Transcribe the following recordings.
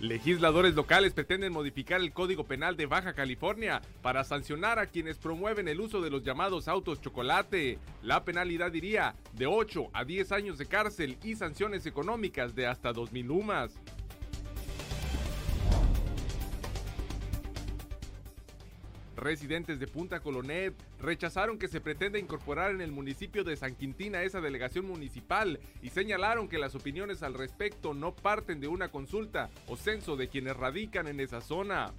Legisladores locales pretenden modificar el Código Penal de Baja California para sancionar a quienes promueven el uso de los llamados autos chocolate. La penalidad iría de 8 a 10 años de cárcel y sanciones económicas de hasta 2.000 lumas. Residentes de Punta Colonet rechazaron que se pretenda incorporar en el municipio de San Quintín a esa delegación municipal y señalaron que las opiniones al respecto no parten de una consulta o censo de quienes radican en esa zona.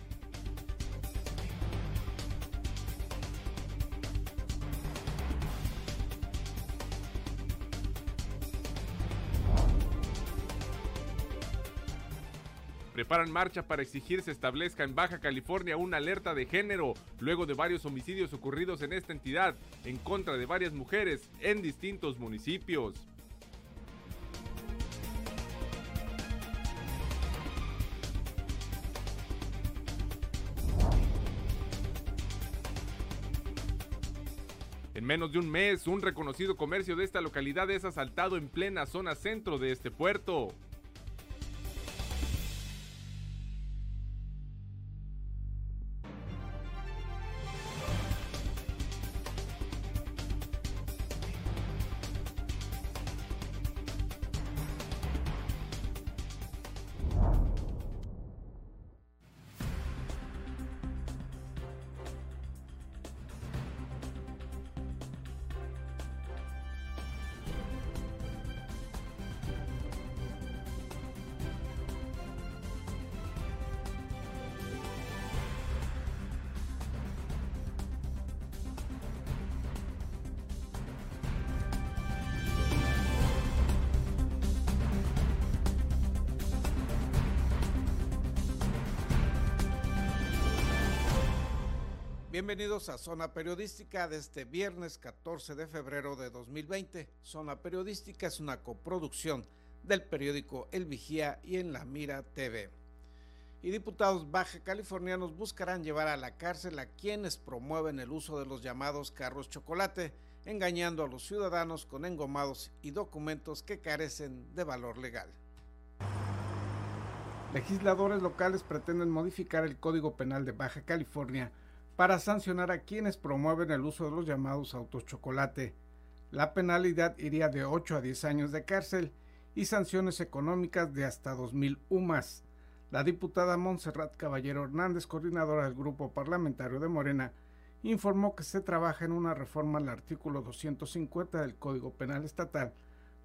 Preparan marcha para exigir se establezca en Baja California una alerta de género luego de varios homicidios ocurridos en esta entidad en contra de varias mujeres en distintos municipios. En menos de un mes, un reconocido comercio de esta localidad es asaltado en plena zona centro de este puerto. Bienvenidos a Zona Periodística de este viernes 14 de febrero de 2020. Zona Periodística es una coproducción del periódico El Vigía y en La Mira TV. Y diputados baja californianos buscarán llevar a la cárcel a quienes promueven el uso de los llamados carros chocolate, engañando a los ciudadanos con engomados y documentos que carecen de valor legal. Legisladores locales pretenden modificar el Código Penal de Baja California para sancionar a quienes promueven el uso de los llamados autos chocolate. La penalidad iría de 8 a 10 años de cárcel y sanciones económicas de hasta 2.000 UMAS. La diputada Montserrat Caballero Hernández, coordinadora del Grupo Parlamentario de Morena, informó que se trabaja en una reforma al artículo 250 del Código Penal Estatal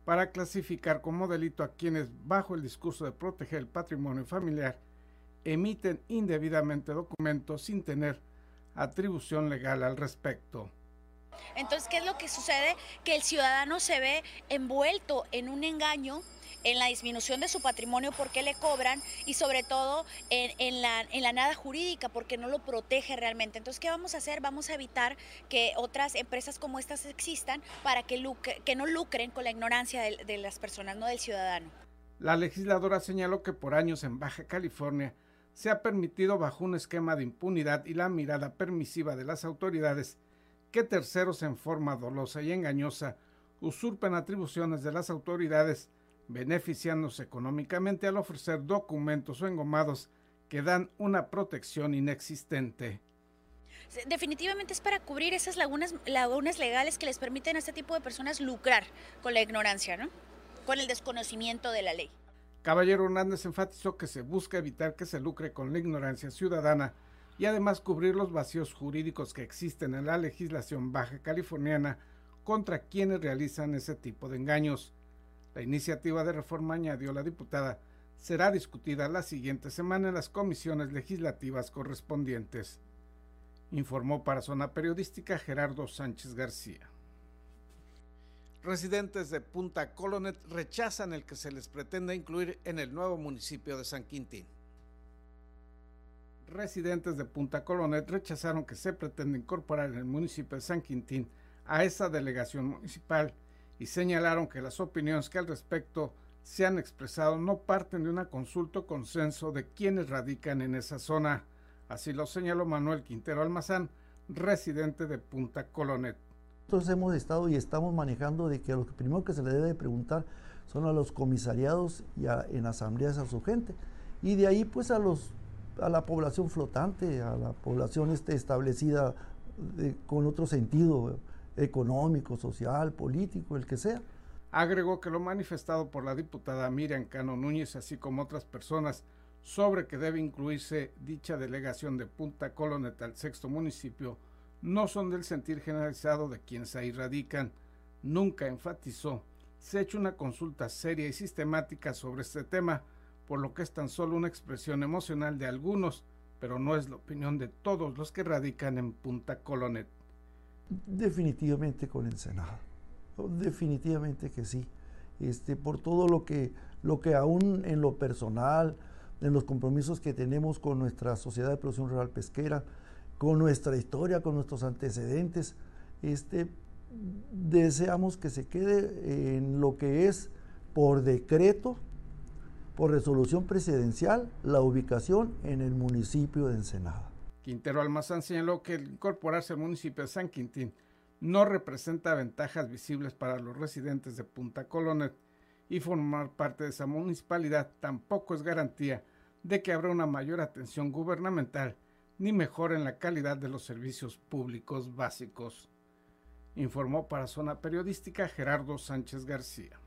para clasificar como delito a quienes, bajo el discurso de proteger el patrimonio familiar, emiten indebidamente documentos sin tener atribución legal al respecto. Entonces, ¿qué es lo que sucede? Que el ciudadano se ve envuelto en un engaño en la disminución de su patrimonio porque le cobran y sobre todo en, la, en, la, nada jurídica porque no lo protege realmente. Entonces, ¿qué vamos a hacer? Vamos a evitar que otras empresas como estas existan para que, que no lucren con la ignorancia de, de las personas, no del ciudadano. La legisladora señaló que por años en Baja California se ha permitido bajo un esquema de impunidad y la mirada permisiva de las autoridades que terceros en forma dolosa y engañosa usurpen atribuciones de las autoridades, beneficiándose económicamente al ofrecer documentos o engomados que dan una protección inexistente. Definitivamente es para cubrir esas lagunas, lagunas legales que les permiten a este tipo de personas lucrar con la ignorancia, ¿no? Con el desconocimiento de la ley. Caballero Hernández enfatizó que se busca evitar que se lucre con la ignorancia ciudadana y además cubrir los vacíos jurídicos que existen en la legislación baja californiana contra quienes realizan ese tipo de engaños. La iniciativa de reforma, añadió la diputada, será discutida la siguiente semana en las comisiones legislativas correspondientes. Informó para Zona Periodística Gerardo Sánchez García. Residentes de Punta Colonet rechazan el que se les pretenda incluir en el nuevo municipio de San Quintín. Residentes de Punta Colonet rechazaron que se pretenda incorporar en el municipio de San Quintín a esa delegación municipal y señalaron que las opiniones que al respecto se han expresado no parten de una consulta o consenso de quienes radican en esa zona. Así lo señaló Manuel Quintero Almazán, residente de Punta Colonet. Nosotros hemos estado y estamos manejando de que lo primero que se le debe preguntar son a los comisariados y en asambleas a su gente. y de ahí pues a los a la población flotante, a la población este, establecida con otro sentido económico, social, político, el que sea. Agregó que lo manifestado por la diputada Miriam Cano Núñez, así como otras personas, sobre que debe incluirse dicha delegación de Punta Colonet al sexto municipio, no son del sentir generalizado de quienes ahí radican. Nunca enfatizó, se ha hecho una consulta seria y sistemática sobre este tema, por lo que es tan solo una expresión emocional de algunos, pero no es la opinión de todos los que radican en Punta Colonet. Definitivamente con el Senado, definitivamente que sí, este, por todo lo que, lo que aún en lo personal, en los compromisos que tenemos con nuestra Sociedad de Producción Rural Pesquera, con nuestra historia, con nuestros antecedentes, este, deseamos que se quede en lo que es por decreto por resolución presidencial la ubicación en el municipio de Ensenada. Quintero Almazán señaló que el incorporarse al municipio de San Quintín no representa ventajas visibles para los residentes de Punta Colonet y formar parte de esa municipalidad tampoco es garantía de que habrá una mayor atención gubernamental ni mejora en la calidad de los servicios públicos básicos, informó para Zona Periodística Gerardo Sánchez García.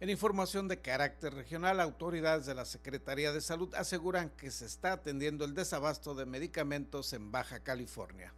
En información de carácter regional, autoridades de la Secretaría de Salud aseguran que se está atendiendo el desabasto de medicamentos en Baja California.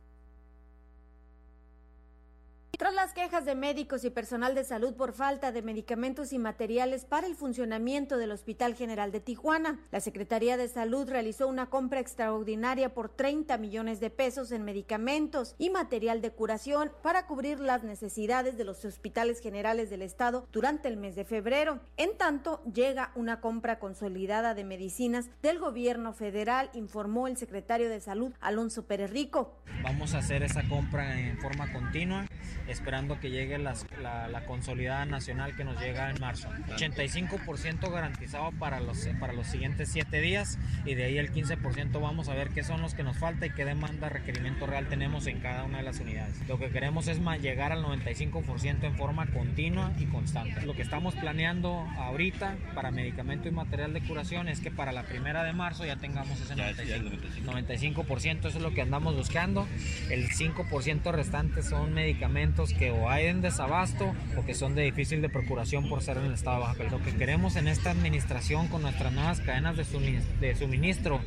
Tras las quejas de médicos y personal de salud por falta de medicamentos y materiales para el funcionamiento del Hospital General de Tijuana, la Secretaría de Salud realizó una compra extraordinaria por 30 millones de pesos en medicamentos y material de curación para cubrir las necesidades de los hospitales generales del estado durante el mes de febrero. En tanto, llega una compra consolidada de medicinas del gobierno federal, informó el secretario de Salud Alonso Pérez Rico. Vamos a hacer esa compra en forma continua esperando que llegue la, la, consolidada nacional que nos llega en marzo. 85% garantizado para los, para los siguientes 7 días y de ahí el 15% vamos a ver qué son los que nos falta y qué demanda, requerimiento real tenemos en cada una de las unidades. Lo que queremos es llegar al 95% en forma continua y constante. Lo que estamos planeando ahorita para medicamento y material de curación es que para la primera de marzo ya tengamos ese 95%. 95%, eso es lo que andamos buscando. El 5% restante son medicamentos que o hay en desabasto o que son de difícil de procuración por ser en el estado de Baja California. Lo que queremos en esta administración con nuestras nuevas cadenas de suministro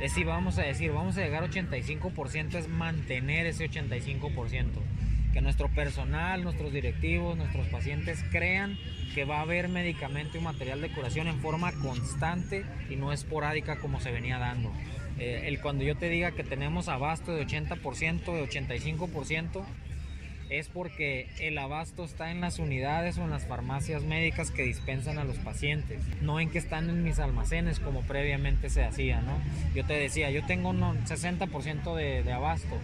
es si vamos a decir, vamos a llegar a 85%, es mantener ese 85%. Que nuestro personal, nuestros directivos, nuestros pacientes crean que va a haber medicamento y material de curación en forma constante y no esporádica como se venía dando. Eh, el cuando yo te diga que tenemos abasto de 80%, de 85%, es porque el abasto está en las unidades o en las farmacias médicas que dispensan a los pacientes, no en que están en mis almacenes como previamente se hacía, ¿no? Yo te decía, yo tengo un 60% de, de abasto,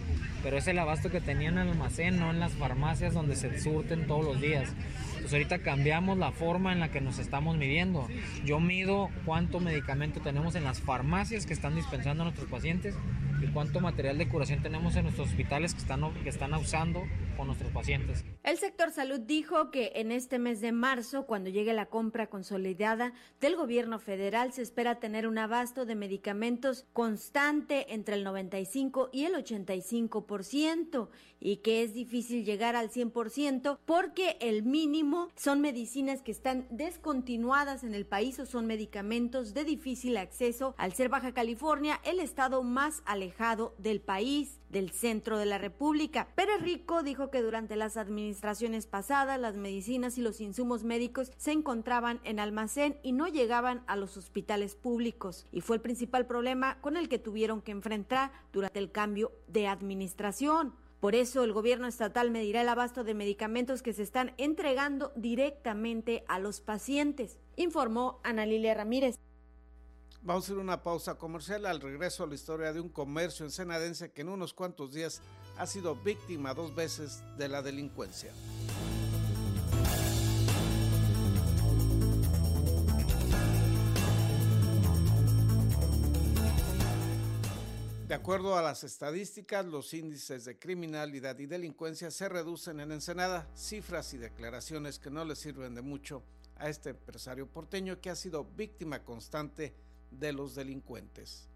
pero es el abasto que tenía en el almacén, no en las farmacias donde se surten todos los días. Pues ahorita cambiamos la forma en la que nos estamos midiendo. Yo mido cuánto medicamento tenemos en las farmacias que están dispensando a nuestros pacientes y cuánto material de curación tenemos en nuestros hospitales que están, que están usando con nuestros pacientes. El sector salud dijo que en este mes de marzo, cuando llegue la compra consolidada del gobierno federal, se espera tener un abasto de medicamentos constante entre el 95 y el 85% y que es difícil llegar al 100% porque el mínimo son medicinas que están descontinuadas en el país o son medicamentos de difícil acceso al ser Baja California el estado más alejado del país del centro de la República. Pérez Rico dijo que durante las administraciones pasadas las medicinas y los insumos médicos se encontraban en almacén y no llegaban a los hospitales públicos y fue el principal problema con el que tuvieron que enfrentar durante el cambio de administración. Por eso el gobierno estatal medirá el abasto de medicamentos que se están entregando directamente a los pacientes, informó Ana Lilia Ramírez. Vamos a hacer una pausa comercial al regreso a la historia de un comercio ensenadense que en unos cuantos días ha sido víctima dos veces de la delincuencia. De acuerdo a las estadísticas, los índices de criminalidad y delincuencia se reducen en Ensenada, cifras y declaraciones que no le sirven de mucho a este empresario porteño que ha sido víctima constante de los delincuentes.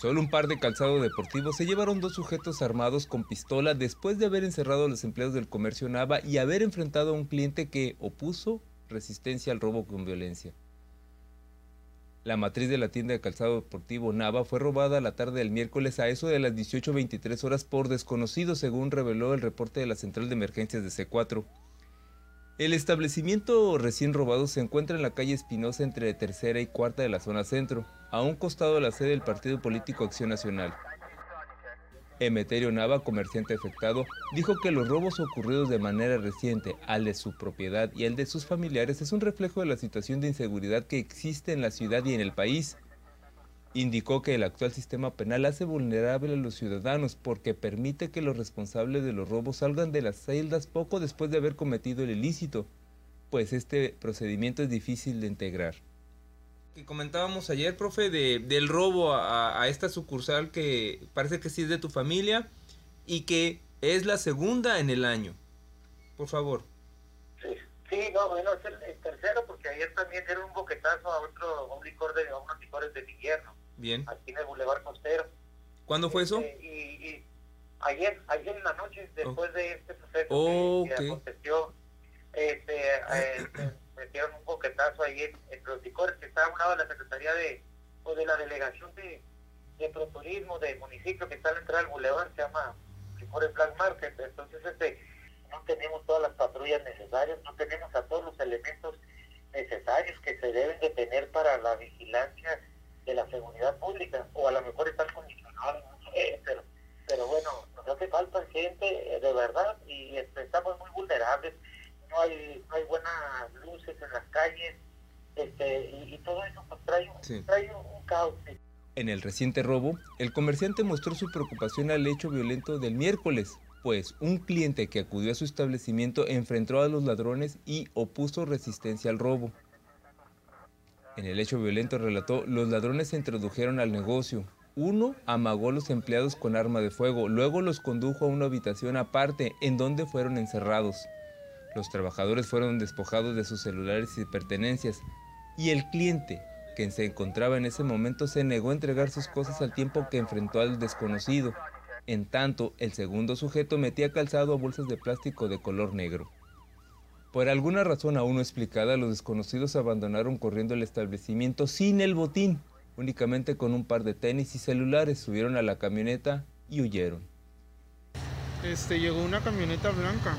Solo un par de calzado deportivo se llevaron dos sujetos armados con pistola después de haber encerrado a los empleados del comercio Nava y haber enfrentado a un cliente que opuso resistencia al robo con violencia. La matriz de la tienda de calzado deportivo Nava fue robada la tarde del miércoles a eso de las 18.23 horas por desconocidos, según reveló el reporte de la Central de Emergencias de C4. El establecimiento recién robado se encuentra en la calle Espinosa entre tercera y cuarta de la zona centro, a un costado de la sede del Partido Político Acción Nacional. Emeterio Nava, comerciante afectado, dijo que los robos ocurridos de manera reciente al de su propiedad y al de sus familiares es un reflejo de la situación de inseguridad que existe en la ciudad y en el país Indicó que el actual sistema penal hace vulnerable a los ciudadanos porque permite que los responsables de los robos salgan de las celdas poco después de haber cometido el ilícito, pues este procedimiento es difícil de integrar. Que comentábamos ayer, profe, de, del robo a, esta sucursal que parece que sí es de tu familia y que es la segunda en el año. Por favor. Sí, sí no, bueno, es el, tercero porque ayer también dieron un boquetazo a otro un licor de, a unos licores de invierno. Bien. Aquí en el Boulevard Costero. ¿Cuándo fue eso? Este, y, ayer, ayer en la noche, después de este suceso oh, que, aconteció, este, eh, metieron un boquetazo ahí en, los licores que está a un lado de la Secretaría de, o de la Delegación de, de Proturismo del municipio que está a la entrada del Boulevard, se llama Licores Black Market. Entonces, este, no tenemos todas las patrullas necesarias, no tenemos a todos los elementos necesarios que se deben de tener para la vigilancia de la seguridad pública, o a lo mejor están condicionados, pero, pero bueno, nos hace falta gente eh, de verdad y estamos muy vulnerables, no hay, no hay buenas luces en las calles, este, y, todo eso pues, trae, un, caos. En el reciente robo, el comerciante mostró su preocupación al hecho violento del miércoles, pues un cliente que acudió a su establecimiento enfrentó a los ladrones y opuso resistencia al robo. En el hecho violento relató, los ladrones se introdujeron al negocio. Uno amagó a los empleados con arma de fuego, luego los condujo a una habitación aparte en donde fueron encerrados. Los trabajadores fueron despojados de sus celulares y pertenencias, y el cliente, quien se encontraba en ese momento, se negó a entregar sus cosas al tiempo que enfrentó al desconocido. En tanto, el segundo sujeto metía calzado a bolsas de plástico de color negro. Por alguna razón aún no explicada, los desconocidos abandonaron corriendo el establecimiento sin el botín, únicamente con un par de tenis y celulares, subieron a la camioneta y huyeron. Este, llegó una camioneta blanca,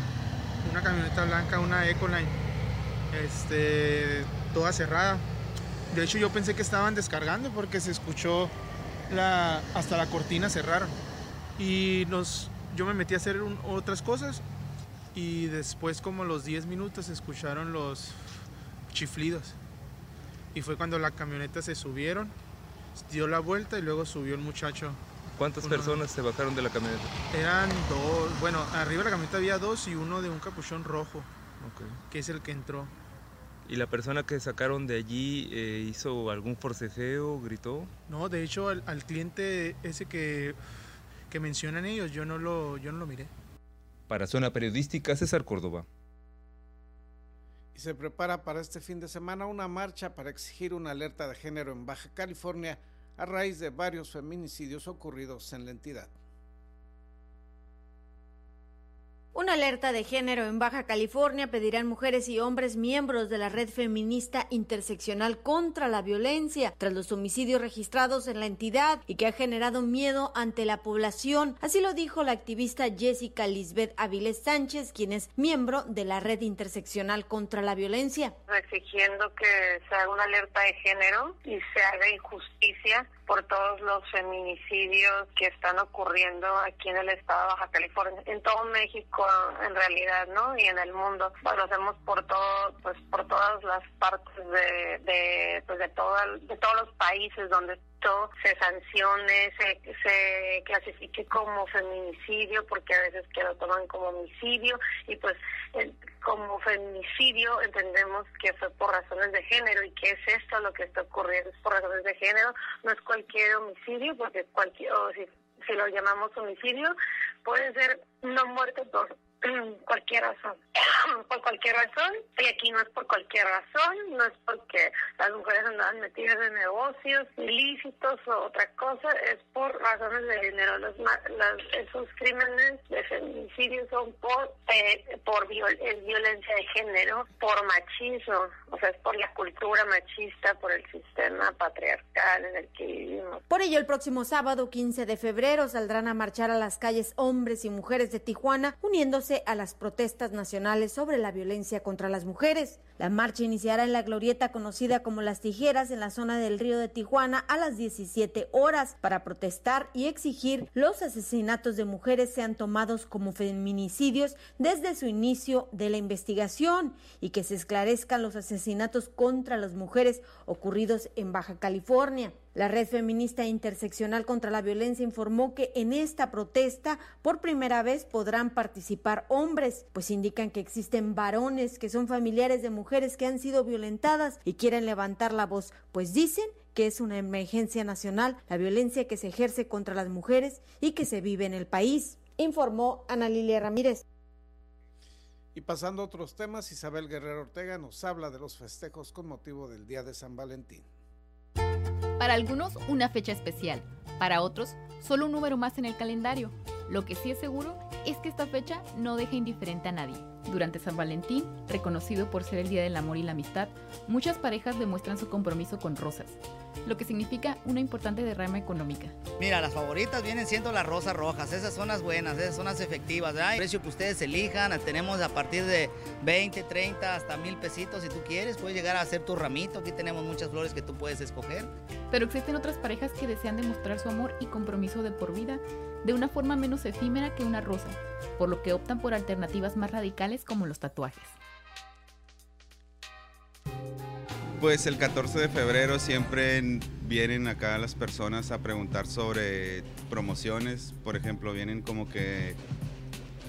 una camioneta blanca, una Ecoline, este, toda cerrada. De hecho yo pensé que estaban descargando porque se escuchó la, hasta la cortina cerraron. Y nos, yo me metí a hacer otras cosas y después como los 10 minutos escucharon los chiflidos. Y fue cuando la camioneta se subieron, dio la vuelta y luego subió el muchacho. ¿Cuántas personas se bajaron de la camioneta? Eran dos, bueno, arriba de la camioneta había dos y uno de un capuchón rojo, que es el que entró. ¿Y la persona que sacaron de allí eh, hizo algún forcejeo, gritó? No, de hecho al, cliente ese que, que mencionan ellos, yo no lo, yo no lo miré. Para Zona Periodística, César Córdoba. Y se prepara para este fin de semana una marcha para exigir una alerta de género en Baja California a raíz de varios feminicidios ocurridos en la entidad. Una alerta de género en Baja California pedirán mujeres y hombres miembros de la red feminista interseccional contra la violencia tras los homicidios registrados en la entidad y que ha generado miedo ante la población. Así lo dijo la activista Jessica Lisbeth Avilés Sánchez, quien es miembro de la red interseccional contra la violencia. Exigiendo que se haga una alerta de género y se haga injusticia por todos los feminicidios que están ocurriendo aquí en el estado de Baja California, en todo México en realidad, ¿no? Y en el mundo. Lo hacemos por todo, pues por todas las partes de, de, pues de, todo, de todos los países donde se sancione, se, se clasifique como feminicidio, porque a veces que lo toman como homicidio, y pues como feminicidio entendemos que fue por razones de género y que es esto lo que está ocurriendo, es por razones de género, no es cualquier homicidio, porque cualquier, o si, si lo llamamos homicidio, puede ser una muerte por cualquier razón. por cualquier razón, y aquí no es por cualquier razón, no es porque las mujeres andaban metidas en negocios ilícitos o otra cosa, es por razones de género. Los, esos crímenes de feminicidio son por, eh, por violencia de género, por machismo, o sea, es por la cultura machista, por el sistema patriarcal en el que vivimos. Por ello, el próximo sábado 15 de febrero saldrán a marchar a las calles hombres y mujeres de Tijuana, uniéndose a las protestas nacionales sobre la violencia contra las mujeres. La marcha iniciará en la glorieta conocida como Las Tijeras en la zona del río de Tijuana a las 17 horas para protestar y exigir los asesinatos de mujeres sean tomados como feminicidios desde su inicio de la investigación y que se esclarezcan los asesinatos contra las mujeres ocurridos en Baja California. La Red Feminista Interseccional contra la Violencia informó que en esta protesta por primera vez podrán participar hombres, pues indican que existen varones que son familiares de mujeres que han sido violentadas y quieren levantar la voz, pues dicen que es una emergencia nacional la violencia que se ejerce contra las mujeres y que se vive en el país, informó Ana Lilia Ramírez. Y pasando a otros temas, Isabel Guerrero Ortega nos habla de los festejos con motivo del Día de San Valentín. Para algunos, una fecha especial. Para otros, solo un número más en el calendario. Lo que sí es seguro es que esta fecha no deja indiferente a nadie. Durante San Valentín, reconocido por ser el Día del Amor y la Amistad, muchas parejas demuestran su compromiso con rosas, lo que significa una importante derrama económica. Mira, las favoritas vienen siendo las rosas rojas, esas son las buenas, esas son las efectivas. El precio que ustedes elijan, tenemos a partir de 20, 30, hasta mil pesitos si tú quieres, puedes llegar a hacer tu ramito, aquí tenemos muchas flores que tú puedes escoger. Pero existen otras parejas que desean demostrar su amor y compromiso de por vida de una forma menos efímera que una rosa, por lo que optan por alternativas más radicales como los tatuajes. Pues el 14 de febrero siempre vienen acá las personas a preguntar sobre promociones, por ejemplo, vienen como que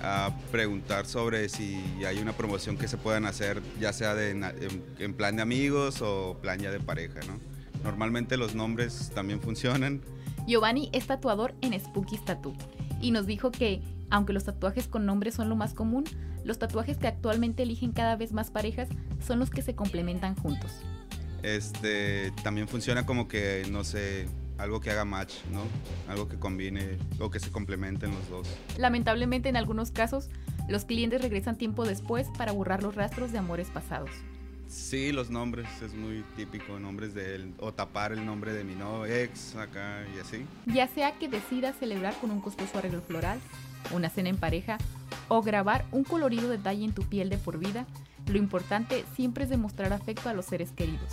a preguntar sobre si hay una promoción que se puedan hacer, ya sea en, plan de amigos o plan ya de pareja, ¿no? Normalmente los nombres también funcionan. Giovanni es tatuador en Spooky Tattoo y nos dijo que, aunque los tatuajes con nombres son lo más común, los tatuajes que actualmente eligen cada vez más parejas son los que se complementan juntos. Este también funciona como que, no sé, algo que haga match, ¿no? Algo que combine o que se complementen los dos. Lamentablemente en algunos casos, los clientes regresan tiempo después para borrar los rastros de amores pasados. Sí, los nombres, es muy típico, nombres de él, o tapar el nombre de mi no ex acá y así. Ya sea que decida celebrar con un costoso arreglo floral, una cena en pareja, o grabar un colorido detalle en tu piel de por vida, lo importante siempre es demostrar afecto a los seres queridos.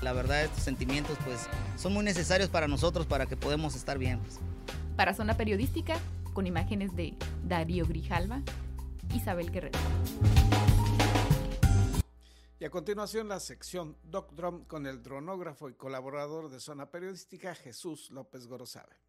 La verdad, estos sentimientos pues son muy necesarios para nosotros para que podamos estar bien. Pues. Para Zona Periodística, con imágenes de Darío Grijalva, Isabel Guerrero. Y a continuación la sección Doc Drum con el dronógrafo y colaborador de Zona Periodística Jesús López Gorosabe.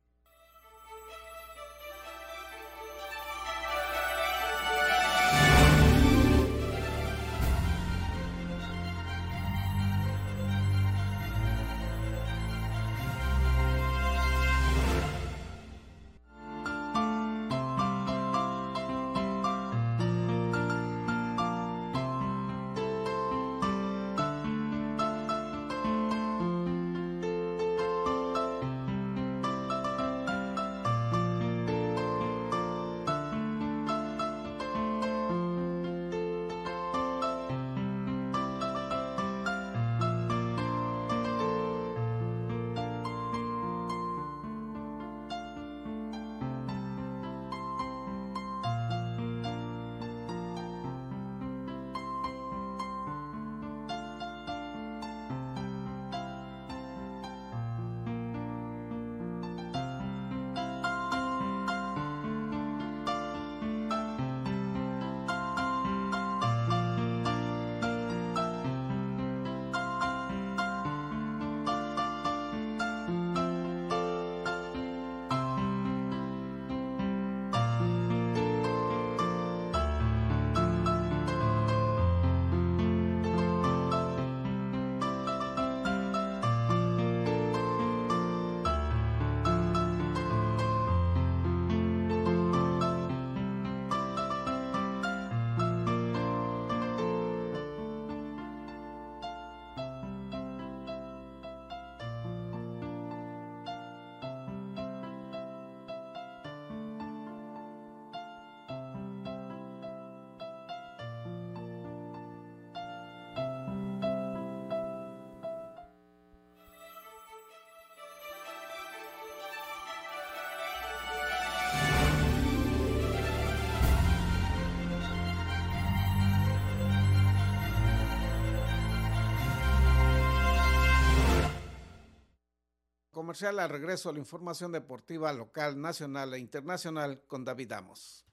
Comercial. Al regreso, la información deportiva local, nacional e internacional con David Amos.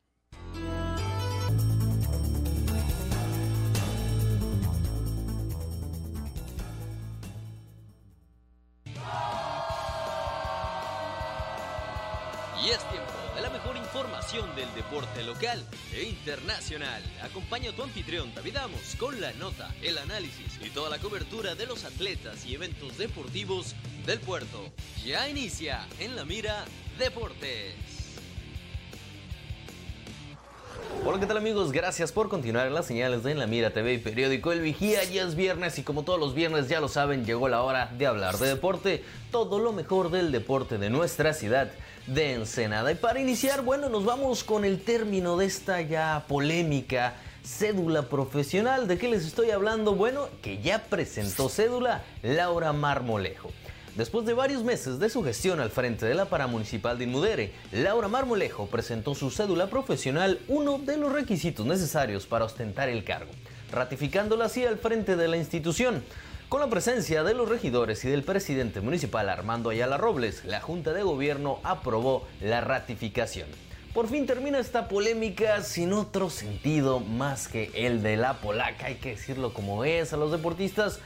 Deporte local e internacional. Acompaña a tu anfitrión David Amos con la nota, el análisis y toda la cobertura de los atletas y eventos deportivos del puerto. Ya inicia en la mira Deportes. Hola, ¿qué tal amigos? Gracias por continuar en las señales de En la Mira TV y periódico El Vigía. Ya es viernes y como todos los viernes ya lo saben, llegó la hora de hablar de deporte. Todo lo mejor del deporte de nuestra ciudad de Ensenada. Y para iniciar, bueno, nos vamos con el término de esta ya polémica cédula profesional. ¿De qué les estoy hablando? Bueno, que ya presentó cédula Laura Marmolejo. Después de varios meses de su gestión al frente de la paramunicipal de Inmudere, Laura Marmolejo presentó su cédula profesional, uno de los requisitos necesarios para ostentar el cargo, ratificándola así al frente de la institución. Con la presencia de los regidores y del presidente municipal Armando Ayala Robles, la Junta de Gobierno aprobó la ratificación. Por fin termina esta polémica sin otro sentido más que el de la polaca, hay que decirlo como es, a los deportistas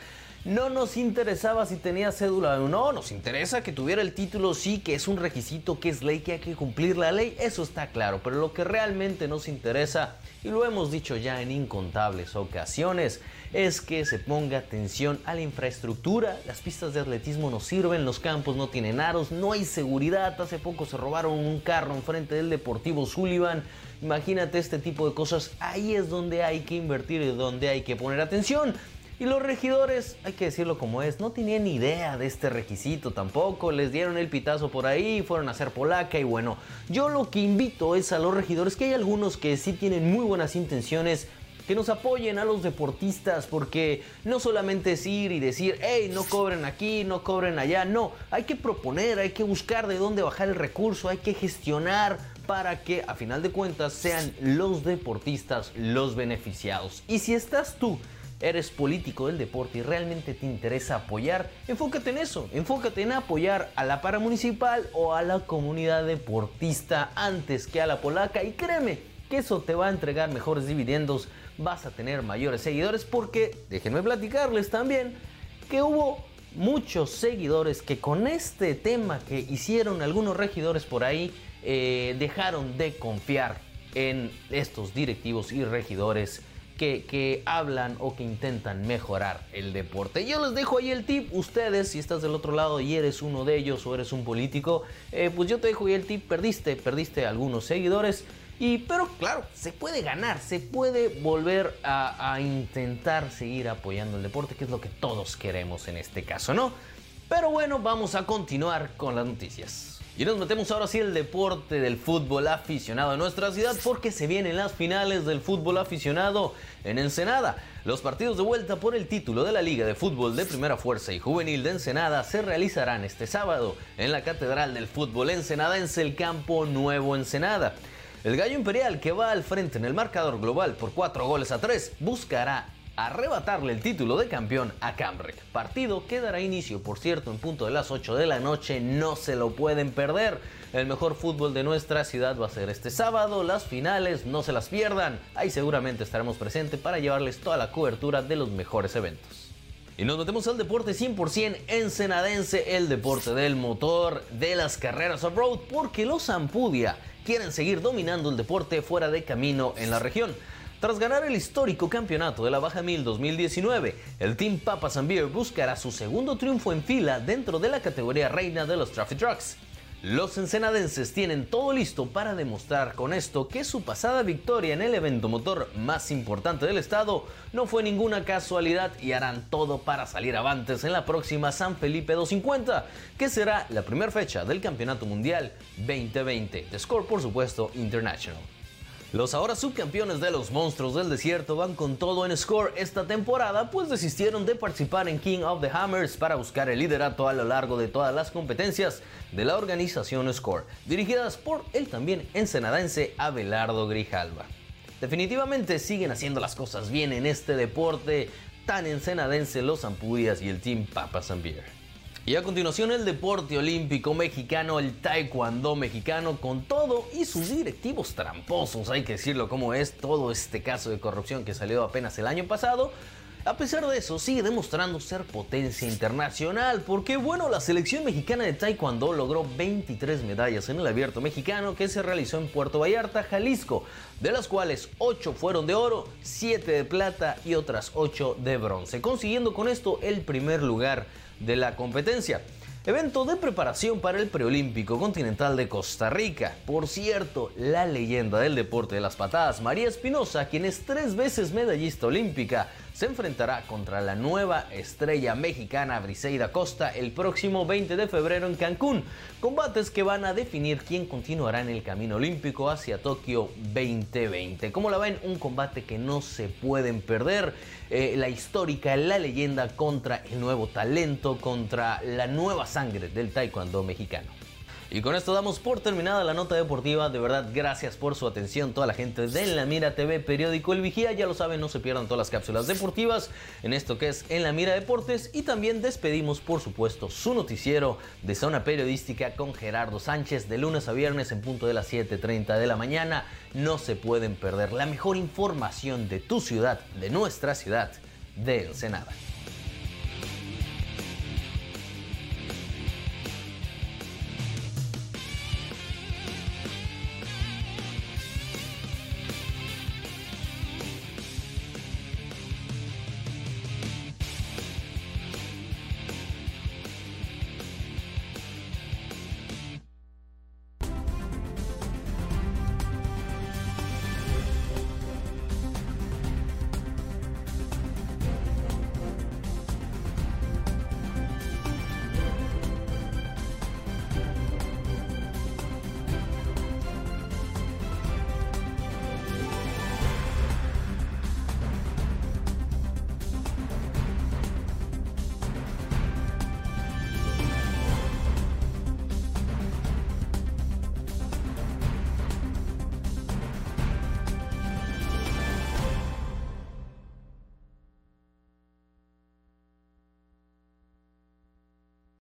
no nos interesaba si tenía cédula o no, nos interesa que tuviera el título, sí, que es un requisito, que es ley, que hay que cumplir la ley, eso está claro, pero lo que realmente nos interesa, y lo hemos dicho ya en incontables ocasiones, es que se ponga atención a la infraestructura, las pistas de atletismo no sirven, los campos no tienen aros, no hay seguridad, hace poco se robaron un carro enfrente del Deportivo Sullivan, imagínate este tipo de cosas, ahí es donde hay que invertir y donde hay que poner atención. Y los regidores, hay que decirlo como es, no tenían idea de este requisito tampoco, les dieron el pitazo por ahí, fueron a hacer polaca y bueno, yo lo que invito es a los regidores, que hay algunos que sí tienen muy buenas intenciones, que nos apoyen a los deportistas, porque no solamente es ir y decir, hey, no cobren aquí, no cobren allá, no, hay que proponer, hay que buscar de dónde bajar el recurso, hay que gestionar para que a final de cuentas sean los deportistas los beneficiados. Y si estás tú, eres político del deporte y realmente te interesa apoyar, enfócate en eso, enfócate en apoyar a la paramunicipal o a la comunidad deportista antes que a la polaca. Y créeme que eso te va a entregar mejores dividendos, vas a tener mayores seguidores porque déjenme platicarles también que hubo muchos seguidores que con este tema que hicieron algunos regidores por ahí eh, dejaron de confiar en estos directivos y regidores que, hablan o que intentan mejorar el deporte. Yo les dejo ahí el tip, ustedes, si estás del otro lado y eres uno de ellos o eres un político, eh, pues yo te dejo ahí el tip, perdiste, perdiste algunos seguidores. Y, pero claro, se puede ganar, se puede volver a, a intentar seguir apoyando el deporte, que es lo que todos queremos en este caso, ¿no? Pero bueno, vamos a continuar con las noticias. Y nos metemos ahora sí el deporte del fútbol aficionado en nuestra ciudad porque se vienen las finales del fútbol aficionado en Ensenada. Los partidos de vuelta por el título de la Liga de Fútbol de Primera Fuerza y Juvenil de Ensenada se realizarán este sábado en la Catedral del Fútbol Ensenadense, el Campo Nuevo Ensenada. El Gallo Imperial, que va al frente en el marcador global por 4 goles a 3, buscará arrebatarle el título de campeón a Camrec. Partido que dará inicio, por cierto, en punto de las 8 de la noche, no se lo pueden perder. El mejor fútbol de nuestra ciudad va a ser este sábado, las finales, no se las pierdan. Ahí seguramente estaremos presentes para llevarles toda la cobertura de los mejores eventos. Y nos metemos al deporte 100% ensenadense, el deporte del motor, de las carreras off-road, porque los Ampudia quieren seguir dominando el deporte fuera de camino en la región. Tras ganar el histórico campeonato de la Baja 1000 2019, el Team Papa Zambier buscará su segundo triunfo en fila dentro de la categoría reina de los Traffic Trucks. Los ensenadenses tienen todo listo para demostrar con esto que su pasada victoria en el evento motor más importante del estado no fue ninguna casualidad y harán todo para salir avantes en la próxima San Felipe 250, que será la primera fecha del Campeonato Mundial 2020 de Score, por supuesto, International. Los ahora subcampeones de los Monstruos del Desierto van con todo en score esta temporada, pues desistieron de participar en King of the Hammers para buscar el liderato a lo largo de todas las competencias de la organización Score, dirigidas por el también ensenadense Abelardo Grijalva. Definitivamente siguen haciendo las cosas bien en este deporte tan ensenadense los Ampurias y el Team Papa Zambier. Y a continuación el deporte olímpico mexicano, el taekwondo mexicano, con todo y sus directivos tramposos, hay que decirlo como es, todo este caso de corrupción que salió apenas el año pasado, a pesar de eso, sigue demostrando ser potencia internacional, porque bueno, la selección mexicana de Taekwondo logró 23 medallas en el abierto mexicano que se realizó en Puerto Vallarta, Jalisco, de las cuales 8 fueron de oro, 7 de plata y otras 8 de bronce, consiguiendo con esto el primer lugar de la competencia. Evento de preparación para el preolímpico continental de Costa Rica. Por cierto, la leyenda del deporte de las patadas, María Espinosa, quien es tres veces medallista olímpica, se enfrentará contra la nueva estrella mexicana Briseida Costa el próximo 20 de febrero en Cancún. Combates que van a definir quién continuará en el camino olímpico hacia Tokio 2020. Como la ven, un combate que no se pueden perder. Eh, la histórica, la leyenda contra el nuevo talento, contra la nueva sangre del taekwondo mexicano. Y con esto damos por terminada la nota deportiva. De verdad, gracias por su atención, toda la gente de La Mira TV, periódico El Vigía. Ya lo saben, no se pierdan todas las cápsulas deportivas en esto que es En la Mira Deportes. Y también despedimos, por supuesto, su noticiero de zona periodística con Gerardo Sánchez de lunes a viernes en punto de las 7:30 de la mañana. No se pueden perder la mejor información de tu ciudad, de nuestra ciudad, de Ensenada.